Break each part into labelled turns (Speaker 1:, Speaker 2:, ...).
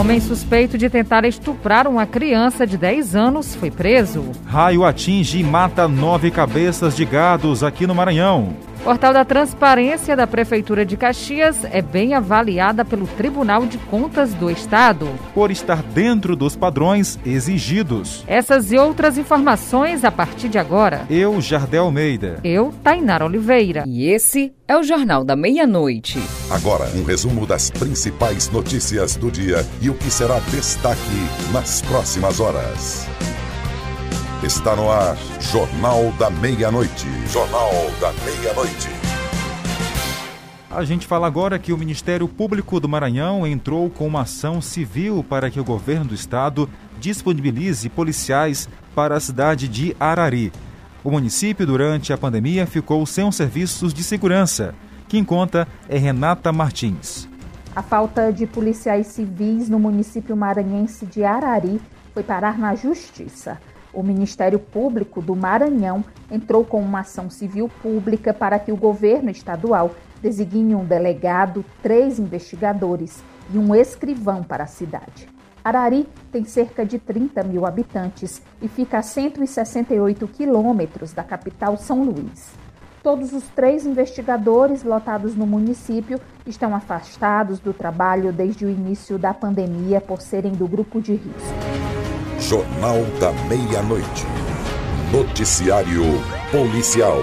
Speaker 1: Homem suspeito de tentar estuprar uma criança de 10 anos foi preso.
Speaker 2: Raio atinge e mata nove cabeças de gados aqui no Maranhão.
Speaker 1: Portal da Transparência da Prefeitura de Caxias é bem avaliada pelo Tribunal de Contas do Estado.
Speaker 2: Por estar dentro dos padrões exigidos.
Speaker 1: Essas e outras informações a partir de agora.
Speaker 2: Eu, Jardel Almeida.
Speaker 1: Eu, Tainara Oliveira.
Speaker 3: E esse é o Jornal da Meia-Noite.
Speaker 4: Agora, um resumo das principais notícias do dia e o que será destaque nas próximas horas. Está no ar, Jornal da Meia-Noite. Jornal da Meia-Noite.
Speaker 2: A gente fala agora que o Ministério Público do Maranhão entrou com uma ação civil para que o governo do estado disponibilize policiais para a cidade de Arari. O município, durante a pandemia, ficou sem os serviços de segurança. Quem conta é Renata Martins.
Speaker 5: A falta de policiais civis no município maranhense de Arari foi parar na Justiça. O Ministério Público do Maranhão entrou com uma ação civil pública para que o governo estadual designe um delegado, três investigadores e um escrivão para a cidade. Arari tem cerca de 30 mil habitantes e fica a 168 quilômetros da capital São Luís. Todos os três investigadores lotados no município estão afastados do trabalho desde o início da pandemia por serem do grupo de risco.
Speaker 4: Jornal da Meia-Noite. Noticiário Policial.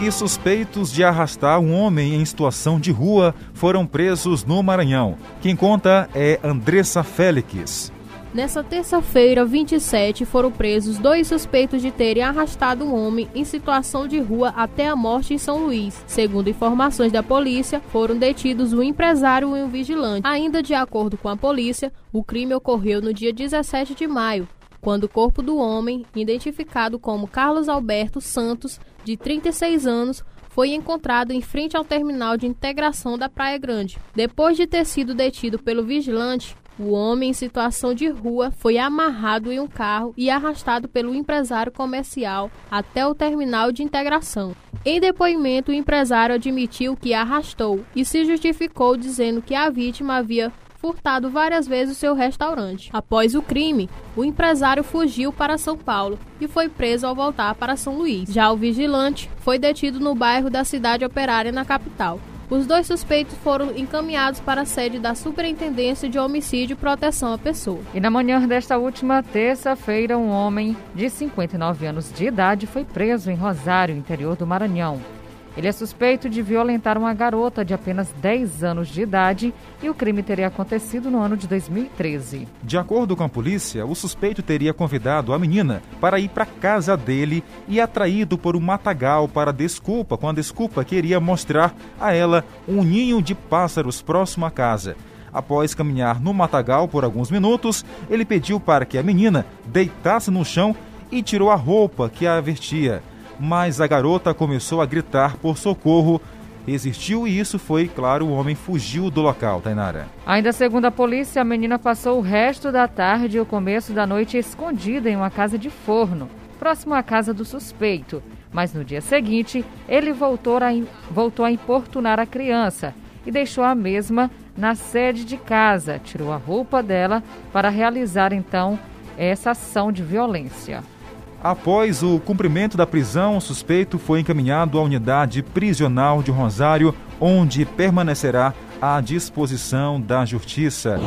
Speaker 2: E suspeitos de arrastar um homem em situação de rua foram presos no Maranhão. Quem conta é Andressa Félix.
Speaker 6: Nessa terça-feira, 27, foram presos dois suspeitos de terem arrastado um homem em situação de rua até a morte em São Luís. Segundo informações da polícia, foram detidos um empresário e um vigilante. Ainda de acordo com a polícia, o crime ocorreu no dia 17 de maio, quando o corpo do homem, identificado como Carlos Alberto Santos, de 36 anos, foi encontrado em frente ao terminal de integração da Praia Grande. Depois de ter sido detido pelo vigilante, o homem em situação de rua foi amarrado em um carro e arrastado pelo empresário comercial até o terminal de integração. Em depoimento, o empresário admitiu que arrastou e se justificou dizendo que a vítima havia furtado várias vezes o seu restaurante. Após o crime, o empresário fugiu para São Paulo e foi preso ao voltar para São Luís. Já o vigilante foi detido no bairro da cidade operária na capital. Os dois suspeitos foram encaminhados para a sede da Superintendência de Homicídio e Proteção à Pessoa.
Speaker 1: E na manhã desta última terça-feira, um homem de 59 anos de idade foi preso em Rosário, interior do Maranhão. Ele é suspeito de violentar uma garota de apenas 10 anos de idade e o crime teria acontecido no ano de 2013.
Speaker 2: De acordo com a polícia, o suspeito teria convidado a menina para ir para casa dele e atraído por um matagal para desculpa, com a desculpa queria mostrar a ela um ninho de pássaros próximo à casa. Após caminhar no matagal por alguns minutos, ele pediu para que a menina deitasse no chão e tirou a roupa que a vestia mas a garota começou a gritar por socorro. Existiu e isso foi, claro, o homem fugiu do local, Tainara.
Speaker 1: Ainda segundo a polícia, a menina passou o resto da tarde e o começo da noite escondida em uma casa de forno, próximo à casa do suspeito. Mas no dia seguinte, ele voltou a, voltou a importunar a criança e deixou a mesma na sede de casa, tirou a roupa dela para realizar então essa ação de violência.
Speaker 2: Após o cumprimento da prisão, o suspeito foi encaminhado à unidade prisional de Rosário, onde permanecerá à disposição da Justiça.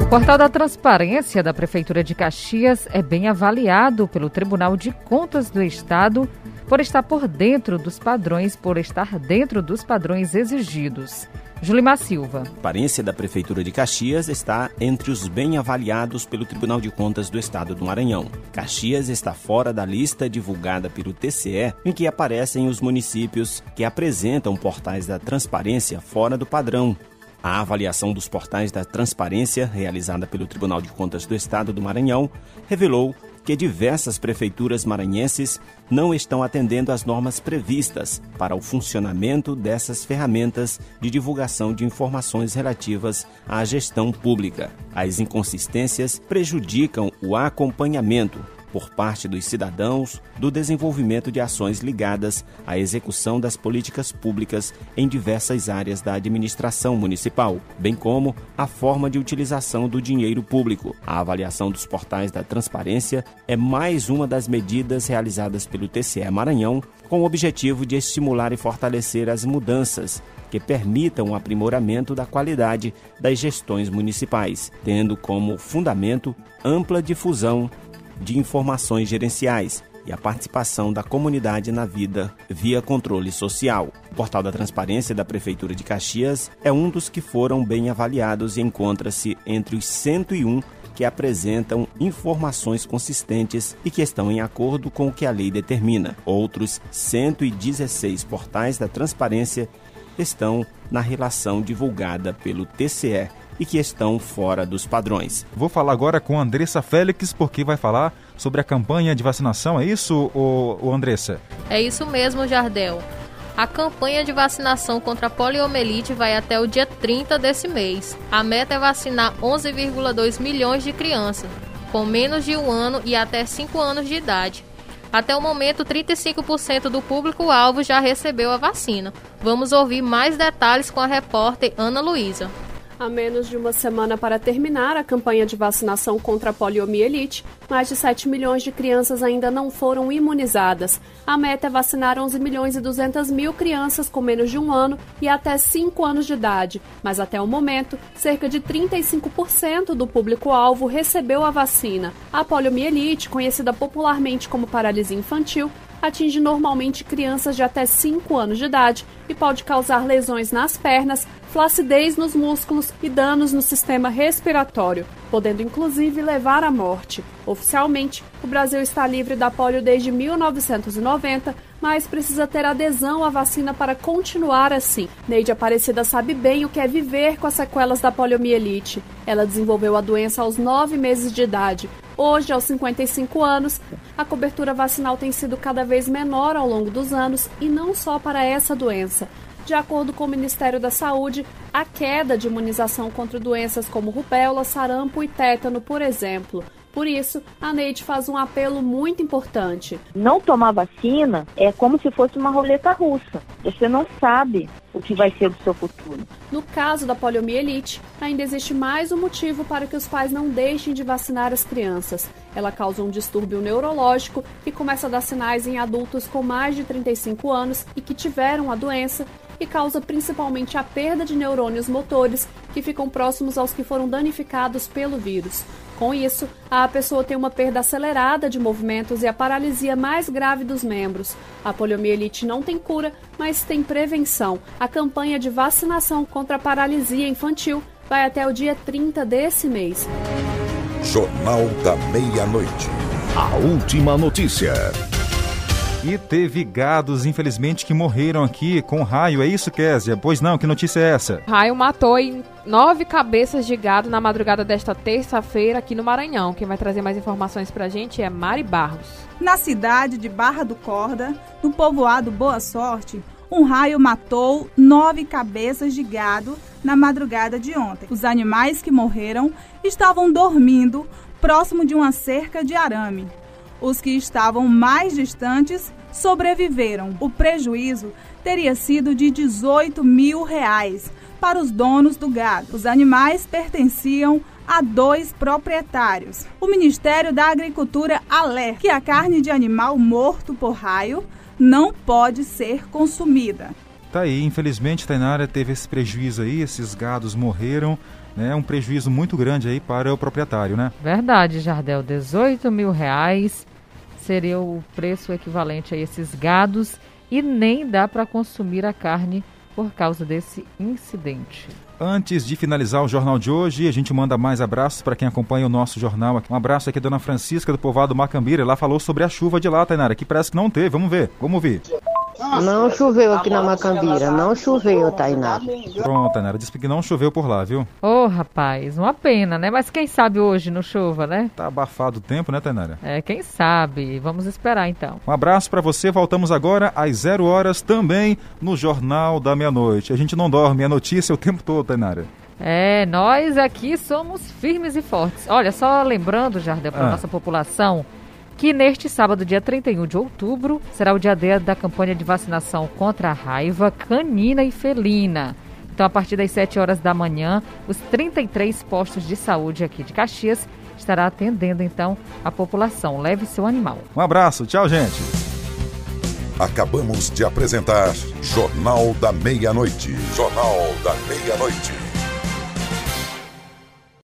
Speaker 1: O portal da Transparência da Prefeitura de Caxias é bem avaliado pelo Tribunal de Contas do Estado por estar por dentro dos padrões, por estar dentro dos padrões exigidos. Julimar Silva.
Speaker 7: A aparência da Prefeitura de Caxias está entre os bem avaliados pelo Tribunal de Contas do Estado do Maranhão. Caxias está fora da lista divulgada pelo TCE, em que aparecem os municípios que apresentam portais da transparência fora do padrão. A avaliação dos portais da transparência, realizada pelo Tribunal de Contas do Estado do Maranhão, revelou que diversas prefeituras maranhenses não estão atendendo às normas previstas para o funcionamento dessas ferramentas de divulgação de informações relativas à gestão pública. As inconsistências prejudicam o acompanhamento por parte dos cidadãos do desenvolvimento de ações ligadas à execução das políticas públicas em diversas áreas da administração municipal, bem como a forma de utilização do dinheiro público. A avaliação dos portais da transparência é mais uma das medidas realizadas pelo TCE Maranhão com o objetivo de estimular e fortalecer as mudanças que permitam o aprimoramento da qualidade das gestões municipais, tendo como fundamento ampla difusão de informações gerenciais e a participação da comunidade na vida via controle social. O Portal da Transparência da Prefeitura de Caxias é um dos que foram bem avaliados e encontra-se entre os 101 que apresentam informações consistentes e que estão em acordo com o que a lei determina. Outros 116 portais da transparência estão na relação divulgada pelo TCE e que estão fora dos padrões.
Speaker 2: Vou falar agora com Andressa Félix, porque vai falar sobre a campanha de vacinação. É isso, ô, Andressa?
Speaker 6: É isso mesmo, Jardel. A campanha de vacinação contra a poliomielite vai até o dia 30 desse mês. A meta é vacinar 11,2 milhões de crianças com menos de um ano e até 5 anos de idade. Até o momento, 35% do público-alvo já recebeu a vacina. Vamos ouvir mais detalhes com a repórter Ana Luísa.
Speaker 8: A menos de uma semana para terminar a campanha de vacinação contra a poliomielite, mais de 7 milhões de crianças ainda não foram imunizadas. A meta é vacinar 11 milhões e 200 mil crianças com menos de um ano e até 5 anos de idade, mas até o momento, cerca de 35% do público-alvo recebeu a vacina. A poliomielite, conhecida popularmente como paralisia infantil, atinge normalmente crianças de até 5 anos de idade e pode causar lesões nas pernas, flacidez nos músculos e danos no sistema respiratório, podendo inclusive levar à morte. Oficialmente, o Brasil está livre da polio desde 1990, mas precisa ter adesão à vacina para continuar assim. Neide Aparecida sabe bem o que é viver com as sequelas da poliomielite. Ela desenvolveu a doença aos 9 meses de idade. Hoje, aos 55 anos, a cobertura vacinal tem sido cada vez menor ao longo dos anos e não só para essa doença. De acordo com o Ministério da Saúde, a queda de imunização contra doenças como rubéola, sarampo e tétano, por exemplo. Por isso, a Neide faz um apelo muito importante.
Speaker 9: Não tomar vacina é como se fosse uma roleta russa. Você não sabe o que vai ser do seu futuro.
Speaker 8: No caso da poliomielite, ainda existe mais um motivo para que os pais não deixem de vacinar as crianças. Ela causa um distúrbio neurológico que começa a dar sinais em adultos com mais de 35 anos e que tiveram a doença e causa principalmente a perda de neurônios motores que ficam próximos aos que foram danificados pelo vírus. Com isso, a pessoa tem uma perda acelerada de movimentos e a paralisia mais grave dos membros. A poliomielite não tem cura, mas tem prevenção. A campanha de vacinação contra a paralisia infantil vai até o dia 30 desse mês.
Speaker 4: Jornal da Meia-Noite.
Speaker 10: A última notícia.
Speaker 2: E teve gados, infelizmente, que morreram aqui com raio. É isso, Késia? Pois não, que notícia é essa?
Speaker 11: Raio matou nove cabeças de gado na madrugada desta terça-feira aqui no Maranhão. Quem vai trazer mais informações pra gente é Mari Barros.
Speaker 12: Na cidade de Barra do Corda, no povoado Boa Sorte, um raio matou nove cabeças de gado na madrugada de ontem. Os animais que morreram estavam dormindo próximo de uma cerca de arame. Os que estavam mais distantes sobreviveram. O prejuízo teria sido de 18 mil reais para os donos do gado. Os animais pertenciam a dois proprietários. O Ministério da Agricultura alerta que a carne de animal morto por raio não pode ser consumida.
Speaker 2: Tá aí, infelizmente, Tainara teve esse prejuízo aí, esses gados morreram, né? Um prejuízo muito grande aí para o proprietário, né?
Speaker 1: Verdade, Jardel, 18 mil reais seria o preço equivalente a esses gados e nem dá para consumir a carne por causa desse incidente.
Speaker 2: Antes de finalizar o jornal de hoje, a gente manda mais abraços para quem acompanha o nosso jornal. Um abraço aqui, Dona Francisca do povoado Macambira. Ela falou sobre a chuva de lá, Tainara, que parece que não teve. Vamos ver, vamos ouvir.
Speaker 13: Não choveu aqui na Macambira, não choveu, Tainara.
Speaker 2: Pronto, Tainara, disse que não choveu por lá, viu?
Speaker 1: Ô, oh, rapaz, uma pena, né? Mas quem sabe hoje não chova, né?
Speaker 2: Tá abafado o tempo, né, Tainara?
Speaker 1: É, quem sabe. Vamos esperar então.
Speaker 2: Um abraço para você, voltamos agora às zero horas também no Jornal da Meia-Noite. A gente não dorme, é notícia o tempo todo, Tainara.
Speaker 1: É, nós aqui somos firmes e fortes. Olha, só lembrando, Jardel, para ah. nossa população que neste sábado, dia 31 de outubro, será o dia D da campanha de vacinação contra a raiva canina e felina. Então, a partir das 7 horas da manhã, os 33 postos de saúde aqui de Caxias estará atendendo então a população. Leve seu animal.
Speaker 2: Um abraço, tchau, gente.
Speaker 4: Acabamos de apresentar Jornal da Meia-Noite. Jornal da Meia-Noite.